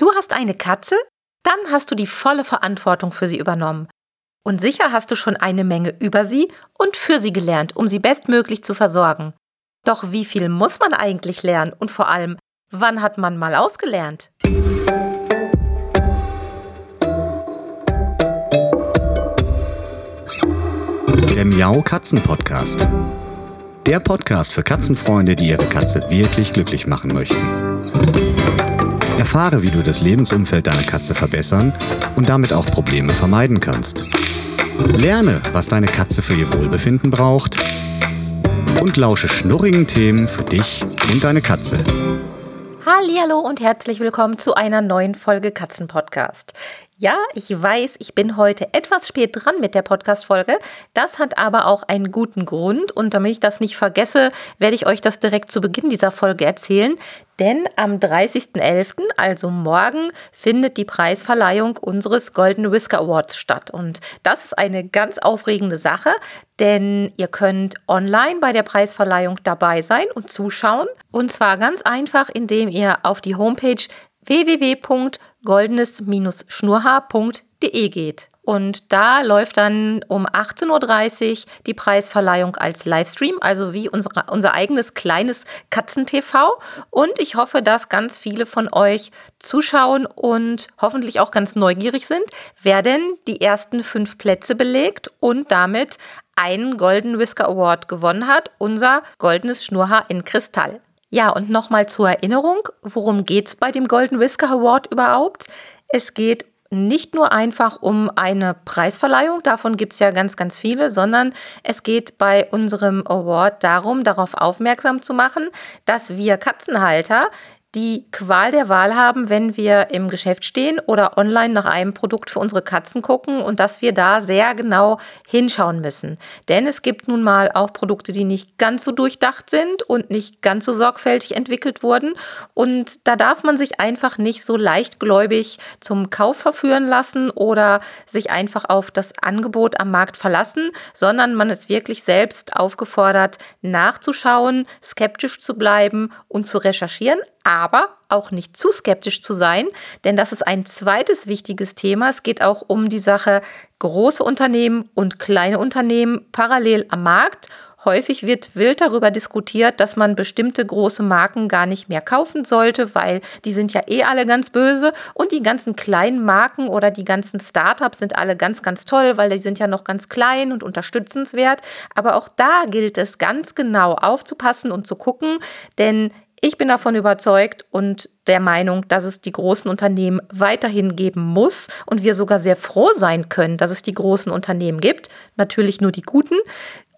Du hast eine Katze? Dann hast du die volle Verantwortung für sie übernommen. Und sicher hast du schon eine Menge über sie und für sie gelernt, um sie bestmöglich zu versorgen. Doch wie viel muss man eigentlich lernen und vor allem, wann hat man mal ausgelernt? Der Miau Katzen Podcast. Der Podcast für Katzenfreunde, die ihre Katze wirklich glücklich machen möchten. Erfahre, wie du das Lebensumfeld deiner Katze verbessern und damit auch Probleme vermeiden kannst. Lerne, was deine Katze für ihr Wohlbefinden braucht und lausche schnurrigen Themen für dich und deine Katze. Hallo und herzlich willkommen zu einer neuen Folge Katzenpodcast. Ja, ich weiß, ich bin heute etwas spät dran mit der Podcast-Folge. Das hat aber auch einen guten Grund. Und damit ich das nicht vergesse, werde ich euch das direkt zu Beginn dieser Folge erzählen. Denn am 30.11., also morgen, findet die Preisverleihung unseres Golden Whisker Awards statt. Und das ist eine ganz aufregende Sache, denn ihr könnt online bei der Preisverleihung dabei sein und zuschauen. Und zwar ganz einfach, indem ihr auf die Homepage www.goldenes-schnurhaar.de geht. Und da läuft dann um 18.30 Uhr die Preisverleihung als Livestream, also wie unsere, unser eigenes kleines Katzentv. Und ich hoffe, dass ganz viele von euch zuschauen und hoffentlich auch ganz neugierig sind, wer denn die ersten fünf Plätze belegt und damit einen Golden Whisker Award gewonnen hat, unser goldenes Schnurhaar in Kristall. Ja, und nochmal zur Erinnerung, worum geht es bei dem Golden Whisker Award überhaupt? Es geht nicht nur einfach um eine Preisverleihung, davon gibt es ja ganz, ganz viele, sondern es geht bei unserem Award darum, darauf aufmerksam zu machen, dass wir Katzenhalter die Qual der Wahl haben, wenn wir im Geschäft stehen oder online nach einem Produkt für unsere Katzen gucken und dass wir da sehr genau hinschauen müssen. Denn es gibt nun mal auch Produkte, die nicht ganz so durchdacht sind und nicht ganz so sorgfältig entwickelt wurden. Und da darf man sich einfach nicht so leichtgläubig zum Kauf verführen lassen oder sich einfach auf das Angebot am Markt verlassen, sondern man ist wirklich selbst aufgefordert, nachzuschauen, skeptisch zu bleiben und zu recherchieren aber auch nicht zu skeptisch zu sein, denn das ist ein zweites wichtiges Thema. Es geht auch um die Sache große Unternehmen und kleine Unternehmen parallel am Markt. Häufig wird wild darüber diskutiert, dass man bestimmte große Marken gar nicht mehr kaufen sollte, weil die sind ja eh alle ganz böse und die ganzen kleinen Marken oder die ganzen Startups sind alle ganz, ganz toll, weil die sind ja noch ganz klein und unterstützenswert. Aber auch da gilt es ganz genau aufzupassen und zu gucken, denn ich bin davon überzeugt und der Meinung, dass es die großen Unternehmen weiterhin geben muss und wir sogar sehr froh sein können, dass es die großen Unternehmen gibt. Natürlich nur die guten.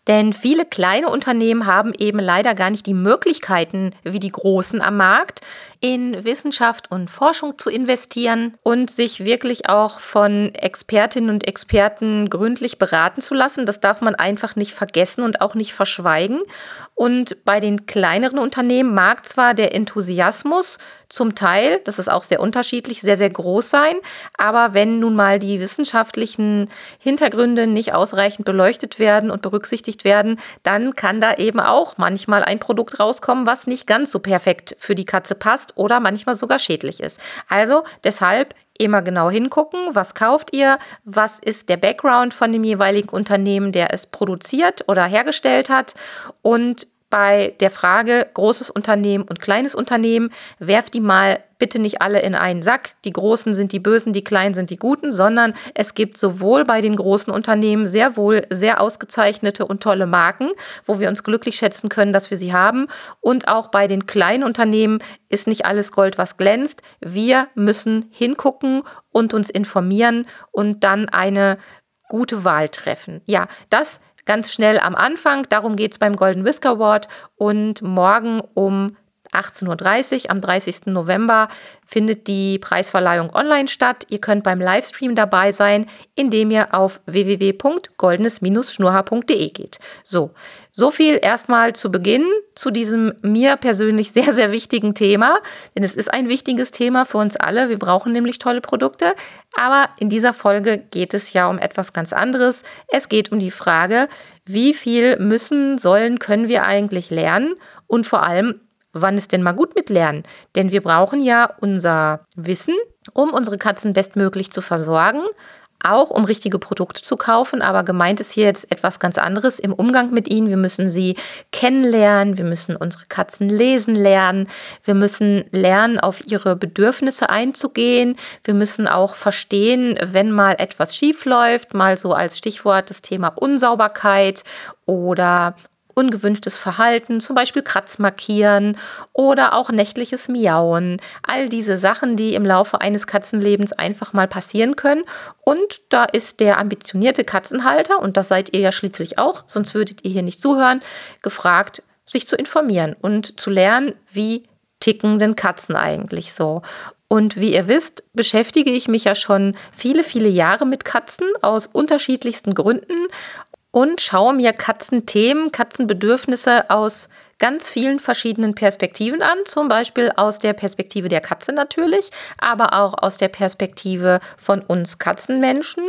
Denn viele kleine Unternehmen haben eben leider gar nicht die Möglichkeiten wie die großen am Markt, in Wissenschaft und Forschung zu investieren und sich wirklich auch von Expertinnen und Experten gründlich beraten zu lassen. Das darf man einfach nicht vergessen und auch nicht verschweigen. Und bei den kleineren Unternehmen mag zwar der Enthusiasmus zum Teil, das ist auch sehr unterschiedlich, sehr, sehr groß sein, aber wenn nun mal die wissenschaftlichen Hintergründe nicht ausreichend beleuchtet werden und berücksichtigt werden, dann kann da eben auch manchmal ein Produkt rauskommen, was nicht ganz so perfekt für die Katze passt oder manchmal sogar schädlich ist. Also deshalb immer genau hingucken, was kauft ihr, was ist der Background von dem jeweiligen Unternehmen, der es produziert oder hergestellt hat und bei der Frage großes Unternehmen und kleines Unternehmen, werft die mal bitte nicht alle in einen Sack. Die Großen sind die Bösen, die Kleinen sind die Guten, sondern es gibt sowohl bei den großen Unternehmen sehr wohl sehr ausgezeichnete und tolle Marken, wo wir uns glücklich schätzen können, dass wir sie haben. Und auch bei den kleinen Unternehmen ist nicht alles Gold, was glänzt. Wir müssen hingucken und uns informieren und dann eine gute Wahl treffen. Ja, das ganz schnell am Anfang. Darum geht es beim Golden Whisker Award. Und morgen um 18.30 Uhr am 30. November findet die Preisverleihung online statt. Ihr könnt beim Livestream dabei sein, indem ihr auf www.goldenes-schnurhaar.de geht. So, so viel erstmal zu Beginn zu diesem mir persönlich sehr, sehr wichtigen Thema, denn es ist ein wichtiges Thema für uns alle. Wir brauchen nämlich tolle Produkte. Aber in dieser Folge geht es ja um etwas ganz anderes. Es geht um die Frage, wie viel müssen, sollen, können wir eigentlich lernen und vor allem, wann ist denn mal gut mit Lernen? Denn wir brauchen ja unser Wissen um unsere Katzen bestmöglich zu versorgen, auch um richtige Produkte zu kaufen, aber gemeint ist hier jetzt etwas ganz anderes im Umgang mit ihnen. Wir müssen sie kennenlernen, wir müssen unsere Katzen lesen lernen, wir müssen lernen, auf ihre Bedürfnisse einzugehen, wir müssen auch verstehen, wenn mal etwas schief läuft, mal so als Stichwort das Thema Unsauberkeit oder ungewünschtes Verhalten, zum Beispiel Kratz markieren oder auch nächtliches Miauen. All diese Sachen, die im Laufe eines Katzenlebens einfach mal passieren können. Und da ist der ambitionierte Katzenhalter, und das seid ihr ja schließlich auch, sonst würdet ihr hier nicht zuhören, gefragt, sich zu informieren und zu lernen, wie ticken denn Katzen eigentlich so. Und wie ihr wisst, beschäftige ich mich ja schon viele, viele Jahre mit Katzen aus unterschiedlichsten Gründen und schaue mir Katzenthemen, Katzenbedürfnisse aus ganz vielen verschiedenen Perspektiven an, zum Beispiel aus der Perspektive der Katze natürlich, aber auch aus der Perspektive von uns Katzenmenschen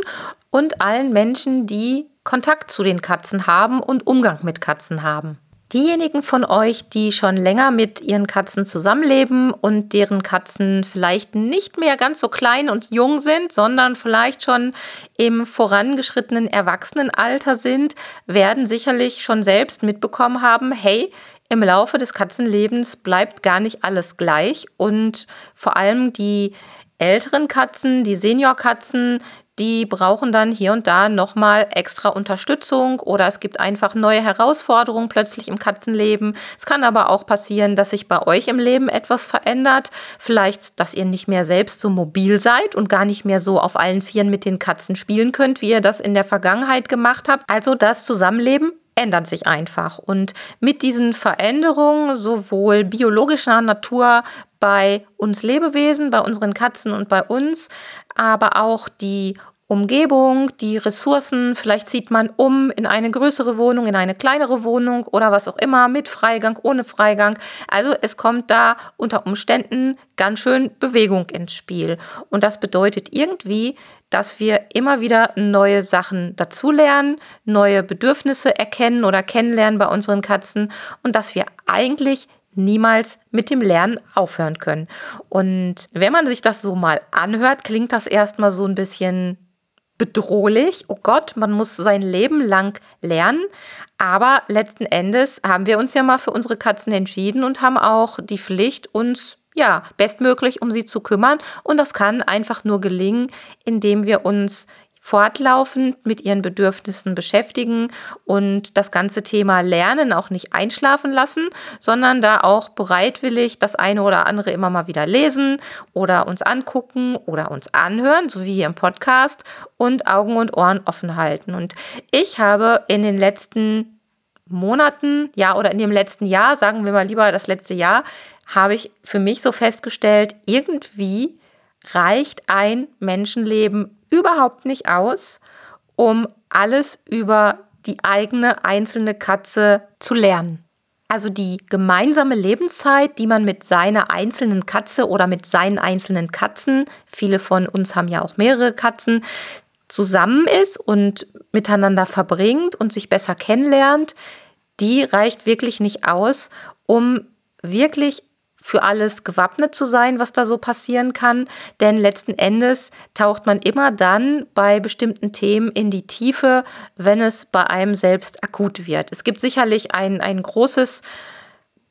und allen Menschen, die Kontakt zu den Katzen haben und Umgang mit Katzen haben. Diejenigen von euch, die schon länger mit ihren Katzen zusammenleben und deren Katzen vielleicht nicht mehr ganz so klein und jung sind, sondern vielleicht schon im vorangeschrittenen Erwachsenenalter sind, werden sicherlich schon selbst mitbekommen haben, hey, im Laufe des Katzenlebens bleibt gar nicht alles gleich. Und vor allem die älteren Katzen, die Seniorkatzen, die brauchen dann hier und da nochmal extra Unterstützung oder es gibt einfach neue Herausforderungen plötzlich im Katzenleben. Es kann aber auch passieren, dass sich bei euch im Leben etwas verändert. Vielleicht, dass ihr nicht mehr selbst so mobil seid und gar nicht mehr so auf allen Vieren mit den Katzen spielen könnt, wie ihr das in der Vergangenheit gemacht habt. Also das Zusammenleben ändert sich einfach. Und mit diesen Veränderungen sowohl biologischer Natur bei uns Lebewesen, bei unseren Katzen und bei uns, aber auch die Umgebung, die Ressourcen, vielleicht zieht man um in eine größere Wohnung, in eine kleinere Wohnung oder was auch immer, mit Freigang, ohne Freigang. Also es kommt da unter Umständen ganz schön Bewegung ins Spiel. Und das bedeutet irgendwie, dass wir immer wieder neue Sachen dazulernen, neue Bedürfnisse erkennen oder kennenlernen bei unseren Katzen und dass wir eigentlich niemals mit dem Lernen aufhören können. Und wenn man sich das so mal anhört, klingt das erstmal so ein bisschen bedrohlich. Oh Gott, man muss sein Leben lang lernen. Aber letzten Endes haben wir uns ja mal für unsere Katzen entschieden und haben auch die Pflicht, uns ja, bestmöglich um sie zu kümmern. Und das kann einfach nur gelingen, indem wir uns fortlaufend mit ihren Bedürfnissen beschäftigen und das ganze Thema Lernen auch nicht einschlafen lassen, sondern da auch bereitwillig das eine oder andere immer mal wieder lesen oder uns angucken oder uns anhören, so wie hier im Podcast und Augen und Ohren offen halten. Und ich habe in den letzten Monaten, ja, oder in dem letzten Jahr, sagen wir mal lieber das letzte Jahr, habe ich für mich so festgestellt, irgendwie reicht ein Menschenleben überhaupt nicht aus, um alles über die eigene einzelne Katze zu lernen. Also die gemeinsame Lebenszeit, die man mit seiner einzelnen Katze oder mit seinen einzelnen Katzen, viele von uns haben ja auch mehrere Katzen, zusammen ist und miteinander verbringt und sich besser kennenlernt, die reicht wirklich nicht aus, um wirklich für alles gewappnet zu sein, was da so passieren kann. Denn letzten Endes taucht man immer dann bei bestimmten Themen in die Tiefe, wenn es bei einem selbst akut wird. Es gibt sicherlich ein, ein großes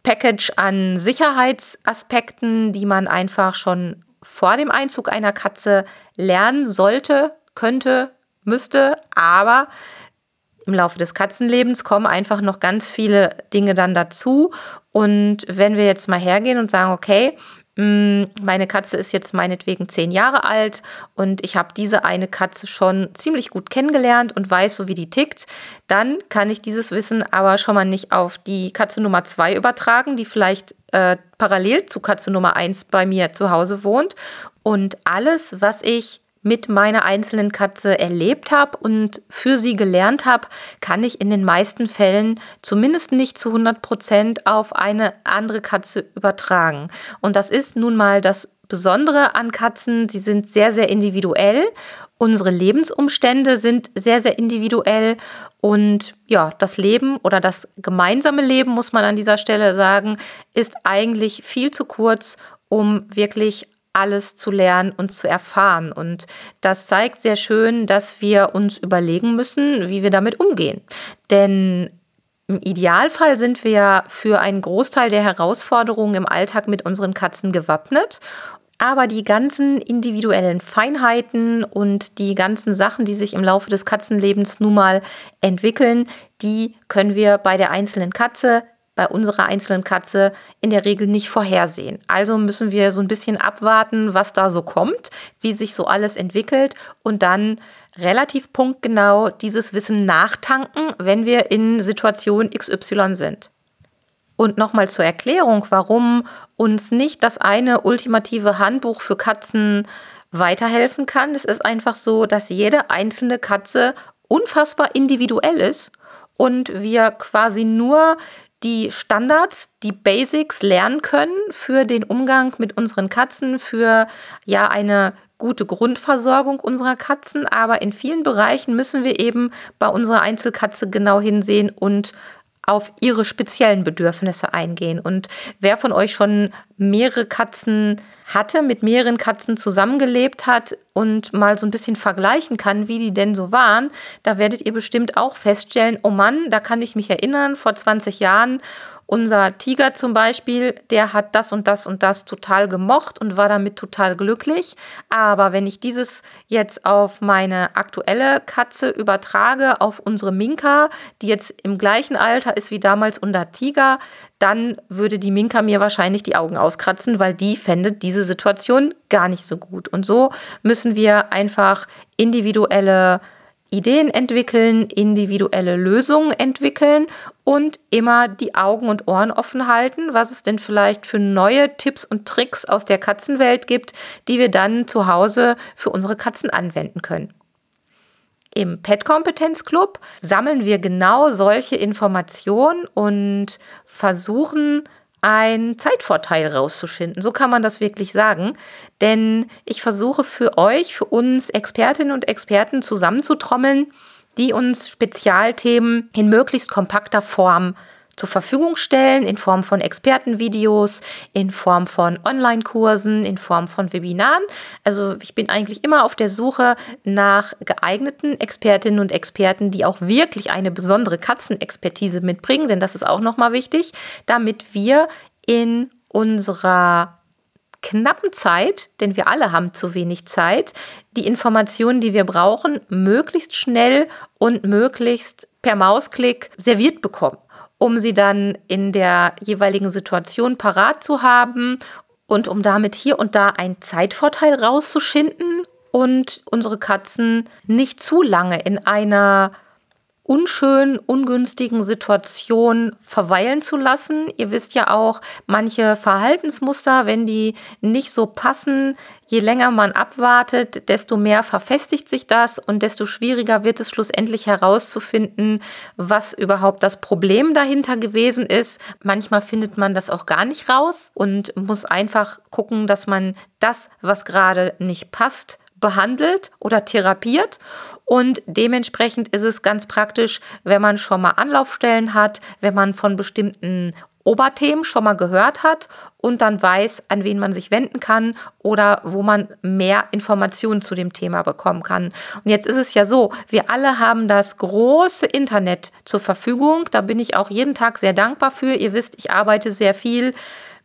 Package an Sicherheitsaspekten, die man einfach schon vor dem Einzug einer Katze lernen sollte, könnte, müsste, aber im Laufe des Katzenlebens kommen einfach noch ganz viele Dinge dann dazu. Und wenn wir jetzt mal hergehen und sagen, okay, mm, meine Katze ist jetzt meinetwegen zehn Jahre alt und ich habe diese eine Katze schon ziemlich gut kennengelernt und weiß so, wie die tickt, dann kann ich dieses Wissen aber schon mal nicht auf die Katze Nummer zwei übertragen, die vielleicht äh, parallel zu Katze Nummer eins bei mir zu Hause wohnt. Und alles, was ich mit meiner einzelnen Katze erlebt habe und für sie gelernt habe, kann ich in den meisten Fällen zumindest nicht zu 100 Prozent auf eine andere Katze übertragen. Und das ist nun mal das Besondere an Katzen. Sie sind sehr, sehr individuell. Unsere Lebensumstände sind sehr, sehr individuell. Und ja, das Leben oder das gemeinsame Leben, muss man an dieser Stelle sagen, ist eigentlich viel zu kurz, um wirklich alles zu lernen und zu erfahren. Und das zeigt sehr schön, dass wir uns überlegen müssen, wie wir damit umgehen. Denn im Idealfall sind wir für einen Großteil der Herausforderungen im Alltag mit unseren Katzen gewappnet. Aber die ganzen individuellen Feinheiten und die ganzen Sachen, die sich im Laufe des Katzenlebens nun mal entwickeln, die können wir bei der einzelnen Katze bei unserer einzelnen Katze in der Regel nicht vorhersehen. Also müssen wir so ein bisschen abwarten, was da so kommt, wie sich so alles entwickelt und dann relativ punktgenau dieses Wissen nachtanken, wenn wir in Situation XY sind. Und nochmal zur Erklärung, warum uns nicht das eine ultimative Handbuch für Katzen weiterhelfen kann. Es ist einfach so, dass jede einzelne Katze unfassbar individuell ist und wir quasi nur die Standards, die Basics lernen können für den Umgang mit unseren Katzen, für ja eine gute Grundversorgung unserer Katzen. Aber in vielen Bereichen müssen wir eben bei unserer Einzelkatze genau hinsehen und auf ihre speziellen Bedürfnisse eingehen. Und wer von euch schon mehrere Katzen hatte, mit mehreren Katzen zusammengelebt hat und mal so ein bisschen vergleichen kann, wie die denn so waren, da werdet ihr bestimmt auch feststellen, oh Mann, da kann ich mich erinnern, vor 20 Jahren unser Tiger zum Beispiel, der hat das und das und das total gemocht und war damit total glücklich. Aber wenn ich dieses jetzt auf meine aktuelle Katze übertrage, auf unsere Minka, die jetzt im gleichen Alter ist wie damals unser Tiger, dann würde die Minka mir wahrscheinlich die Augen auskratzen, weil die fände diese Situation gar nicht so gut. Und so müssen wir einfach individuelle Ideen entwickeln, individuelle Lösungen entwickeln und immer die Augen und Ohren offen halten, was es denn vielleicht für neue Tipps und Tricks aus der Katzenwelt gibt, die wir dann zu Hause für unsere Katzen anwenden können. Im Pet Kompetenz Club sammeln wir genau solche Informationen und versuchen einen Zeitvorteil rauszuschinden. So kann man das wirklich sagen. Denn ich versuche für euch, für uns Expertinnen und Experten zusammenzutrommeln, die uns Spezialthemen in möglichst kompakter Form zur Verfügung stellen in Form von Expertenvideos, in Form von Online-Kursen, in Form von Webinaren. Also ich bin eigentlich immer auf der Suche nach geeigneten Expertinnen und Experten, die auch wirklich eine besondere Katzenexpertise mitbringen, denn das ist auch nochmal wichtig, damit wir in unserer knappen Zeit, denn wir alle haben zu wenig Zeit, die Informationen, die wir brauchen, möglichst schnell und möglichst per Mausklick serviert bekommen um sie dann in der jeweiligen Situation parat zu haben und um damit hier und da einen Zeitvorteil rauszuschinden und unsere Katzen nicht zu lange in einer unschönen, ungünstigen Situation verweilen zu lassen. Ihr wisst ja auch, manche Verhaltensmuster, wenn die nicht so passen, je länger man abwartet, desto mehr verfestigt sich das und desto schwieriger wird es schlussendlich herauszufinden, was überhaupt das Problem dahinter gewesen ist. Manchmal findet man das auch gar nicht raus und muss einfach gucken, dass man das, was gerade nicht passt, behandelt oder therapiert. Und dementsprechend ist es ganz praktisch, wenn man schon mal Anlaufstellen hat, wenn man von bestimmten Oberthemen schon mal gehört hat und dann weiß, an wen man sich wenden kann oder wo man mehr Informationen zu dem Thema bekommen kann. Und jetzt ist es ja so, wir alle haben das große Internet zur Verfügung. Da bin ich auch jeden Tag sehr dankbar für. Ihr wisst, ich arbeite sehr viel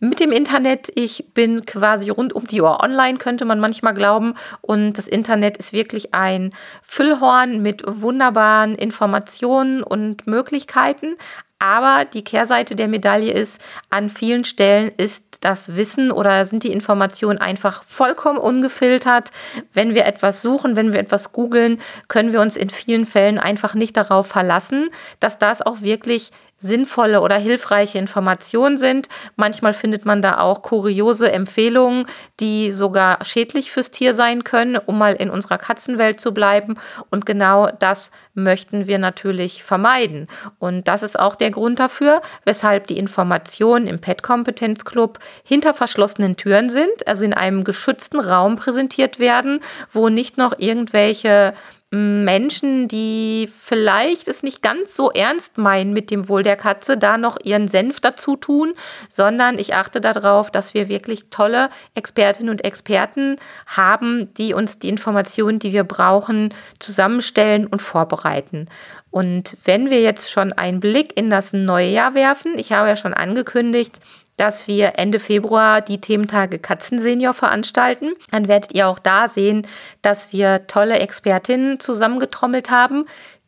mit dem Internet. Ich bin quasi rund um die Uhr online, könnte man manchmal glauben. Und das Internet ist wirklich ein Füllhorn mit wunderbaren Informationen und Möglichkeiten. Aber die Kehrseite der Medaille ist, an vielen Stellen ist das Wissen oder sind die Informationen einfach vollkommen ungefiltert. Wenn wir etwas suchen, wenn wir etwas googeln, können wir uns in vielen Fällen einfach nicht darauf verlassen, dass das auch wirklich sinnvolle oder hilfreiche Informationen sind. Manchmal findet man da auch kuriose Empfehlungen, die sogar schädlich fürs Tier sein können, um mal in unserer Katzenwelt zu bleiben. Und genau das möchten wir natürlich vermeiden. Und das ist auch der Grund dafür, weshalb die Informationen im Pet Kompetenz Club hinter verschlossenen Türen sind, also in einem geschützten Raum präsentiert werden, wo nicht noch irgendwelche Menschen, die vielleicht es nicht ganz so ernst meinen mit dem Wohl der Katze, da noch ihren Senf dazu tun, sondern ich achte darauf, dass wir wirklich tolle Expertinnen und Experten haben, die uns die Informationen, die wir brauchen, zusammenstellen und vorbereiten. Und wenn wir jetzt schon einen Blick in das neue Jahr werfen, ich habe ja schon angekündigt, dass wir Ende Februar die Thementage Katzensenior veranstalten. Dann werdet ihr auch da sehen, dass wir tolle Expertinnen zusammengetrommelt haben,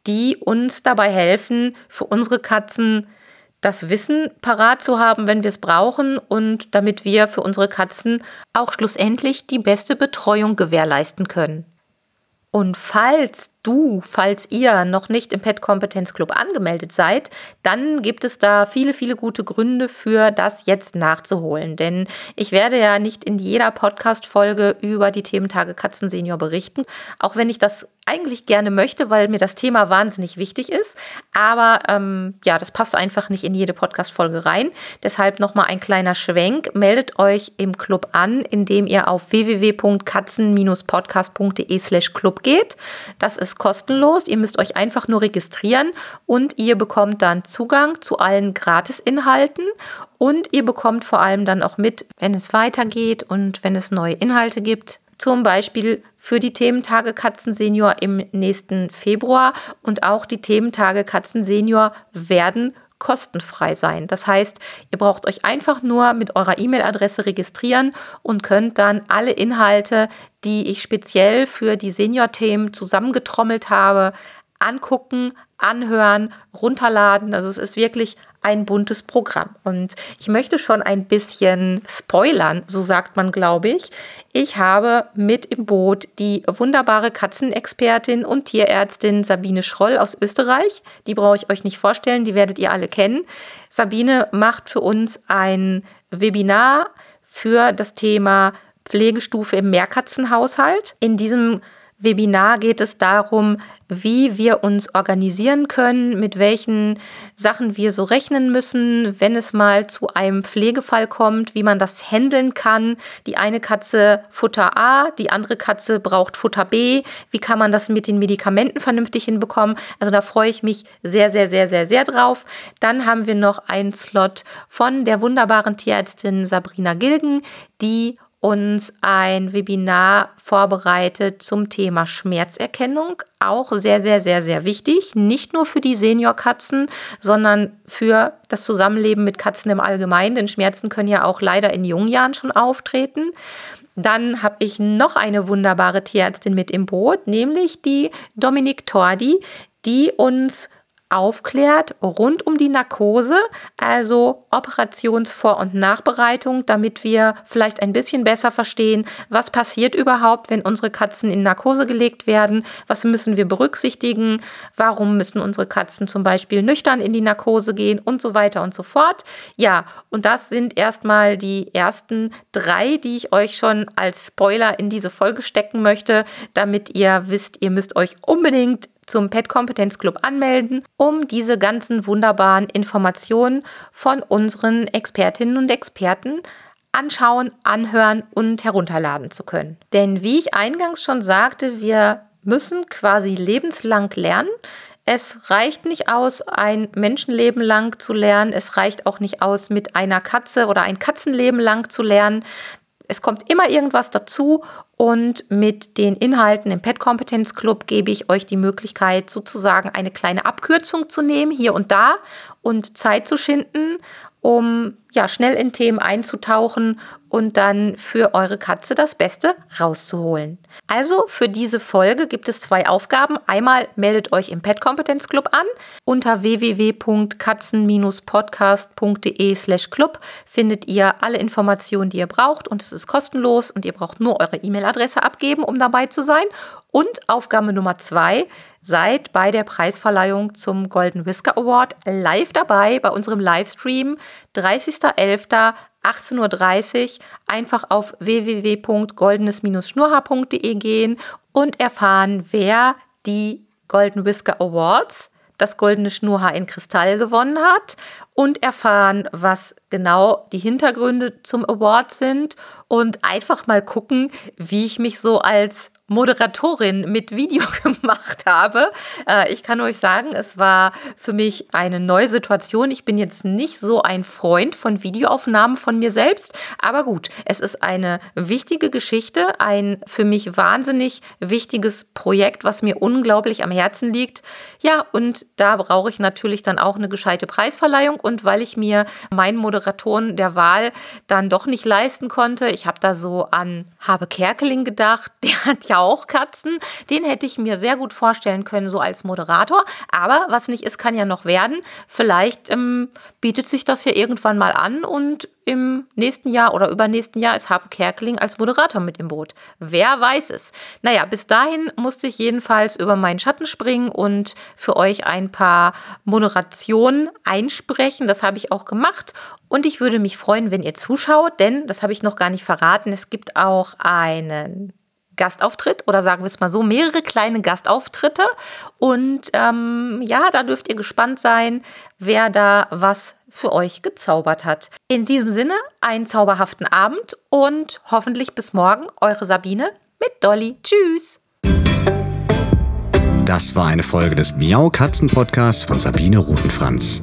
die uns dabei helfen, für unsere Katzen das Wissen parat zu haben, wenn wir es brauchen und damit wir für unsere Katzen auch schlussendlich die beste Betreuung gewährleisten können. Und falls du, falls ihr noch nicht im Pet Kompetenz Club angemeldet seid, dann gibt es da viele, viele gute Gründe für das jetzt nachzuholen. Denn ich werde ja nicht in jeder Podcast-Folge über die Thementage Katzensenior berichten, auch wenn ich das eigentlich gerne möchte, weil mir das Thema wahnsinnig wichtig ist. Aber ähm, ja, das passt einfach nicht in jede Podcast-Folge rein. Deshalb nochmal ein kleiner Schwenk. Meldet euch im Club an, indem ihr auf www.katzen-podcast.de slash Club geht. Das ist kostenlos. Ihr müsst euch einfach nur registrieren und ihr bekommt dann Zugang zu allen Gratis-Inhalten. Und ihr bekommt vor allem dann auch mit, wenn es weitergeht und wenn es neue Inhalte gibt. Zum Beispiel für die Thementage Katzen Senior im nächsten Februar. Und auch die Thementage Katzen Senior werden kostenfrei sein. Das heißt, ihr braucht euch einfach nur mit eurer E-Mail-Adresse registrieren und könnt dann alle Inhalte, die ich speziell für die Senior-Themen zusammengetrommelt habe, angucken, anhören, runterladen. Also es ist wirklich ein buntes Programm. Und ich möchte schon ein bisschen spoilern, so sagt man, glaube ich. Ich habe mit im Boot die wunderbare Katzenexpertin und Tierärztin Sabine Schroll aus Österreich. Die brauche ich euch nicht vorstellen, die werdet ihr alle kennen. Sabine macht für uns ein Webinar für das Thema Pflegestufe im Mehrkatzenhaushalt. In diesem Webinar geht es darum, wie wir uns organisieren können, mit welchen Sachen wir so rechnen müssen, wenn es mal zu einem Pflegefall kommt, wie man das handeln kann. Die eine Katze Futter A, die andere Katze braucht Futter B. Wie kann man das mit den Medikamenten vernünftig hinbekommen? Also da freue ich mich sehr, sehr, sehr, sehr, sehr drauf. Dann haben wir noch einen Slot von der wunderbaren Tierärztin Sabrina Gilgen, die uns ein Webinar vorbereitet zum Thema Schmerzerkennung. Auch sehr, sehr, sehr, sehr wichtig. Nicht nur für die Seniorkatzen, sondern für das Zusammenleben mit Katzen im Allgemeinen, denn Schmerzen können ja auch leider in jungen Jahren schon auftreten. Dann habe ich noch eine wunderbare Tierärztin mit im Boot, nämlich die Dominique Tordi, die uns aufklärt rund um die Narkose, also Operationsvor- und Nachbereitung, damit wir vielleicht ein bisschen besser verstehen, was passiert überhaupt, wenn unsere Katzen in Narkose gelegt werden, was müssen wir berücksichtigen, warum müssen unsere Katzen zum Beispiel nüchtern in die Narkose gehen und so weiter und so fort. Ja, und das sind erstmal die ersten drei, die ich euch schon als Spoiler in diese Folge stecken möchte, damit ihr wisst, ihr müsst euch unbedingt zum Pet Kompetenz Club anmelden, um diese ganzen wunderbaren Informationen von unseren Expertinnen und Experten anschauen, anhören und herunterladen zu können. Denn wie ich eingangs schon sagte, wir müssen quasi lebenslang lernen. Es reicht nicht aus, ein Menschenleben lang zu lernen. Es reicht auch nicht aus, mit einer Katze oder ein Katzenleben lang zu lernen. Es kommt immer irgendwas dazu und mit den Inhalten im Pet Kompetenz Club gebe ich euch die Möglichkeit, sozusagen eine kleine Abkürzung zu nehmen, hier und da und Zeit zu schinden um ja schnell in Themen einzutauchen und dann für eure Katze das Beste rauszuholen. Also für diese Folge gibt es zwei Aufgaben. Einmal meldet euch im Pet Kompetenz Club an. Unter www.katzen-podcast.de/club findet ihr alle Informationen, die ihr braucht und es ist kostenlos und ihr braucht nur eure E-Mail-Adresse abgeben, um dabei zu sein. Und Aufgabe Nummer zwei, seid bei der Preisverleihung zum Golden Whisker Award live dabei bei unserem Livestream 30.11.18.30 Uhr. Einfach auf www.goldenes-schnurhaar.de gehen und erfahren, wer die Golden Whisker Awards das goldene Schnurhaar in Kristall gewonnen hat und erfahren, was genau die Hintergründe zum Award sind und einfach mal gucken, wie ich mich so als Moderatorin mit Video gemacht habe. Äh, ich kann euch sagen, es war für mich eine neue Situation. Ich bin jetzt nicht so ein Freund von Videoaufnahmen von mir selbst, aber gut, es ist eine wichtige Geschichte, ein für mich wahnsinnig wichtiges Projekt, was mir unglaublich am Herzen liegt. Ja, und da brauche ich natürlich dann auch eine gescheite Preisverleihung und weil ich mir meinen Moderatoren der Wahl dann doch nicht leisten konnte, ich habe da so an Habe Kerkeling gedacht, der hat ja auch Katzen, den hätte ich mir sehr gut vorstellen können, so als Moderator, aber was nicht ist, kann ja noch werden. Vielleicht ähm, bietet sich das ja irgendwann mal an und im nächsten Jahr oder übernächsten Jahr ist Harpe Kerkeling als Moderator mit im Boot. Wer weiß es. Naja, bis dahin musste ich jedenfalls über meinen Schatten springen und für euch ein paar Moderationen einsprechen. Das habe ich auch gemacht. Und ich würde mich freuen, wenn ihr zuschaut, denn, das habe ich noch gar nicht verraten, es gibt auch einen Gastauftritt oder sagen wir es mal so, mehrere kleine Gastauftritte. Und ähm, ja, da dürft ihr gespannt sein, wer da was für euch gezaubert hat. In diesem Sinne, einen zauberhaften Abend und hoffentlich bis morgen, eure Sabine mit Dolly. Tschüss! Das war eine Folge des Miau Katzen Podcasts von Sabine Rutenfranz.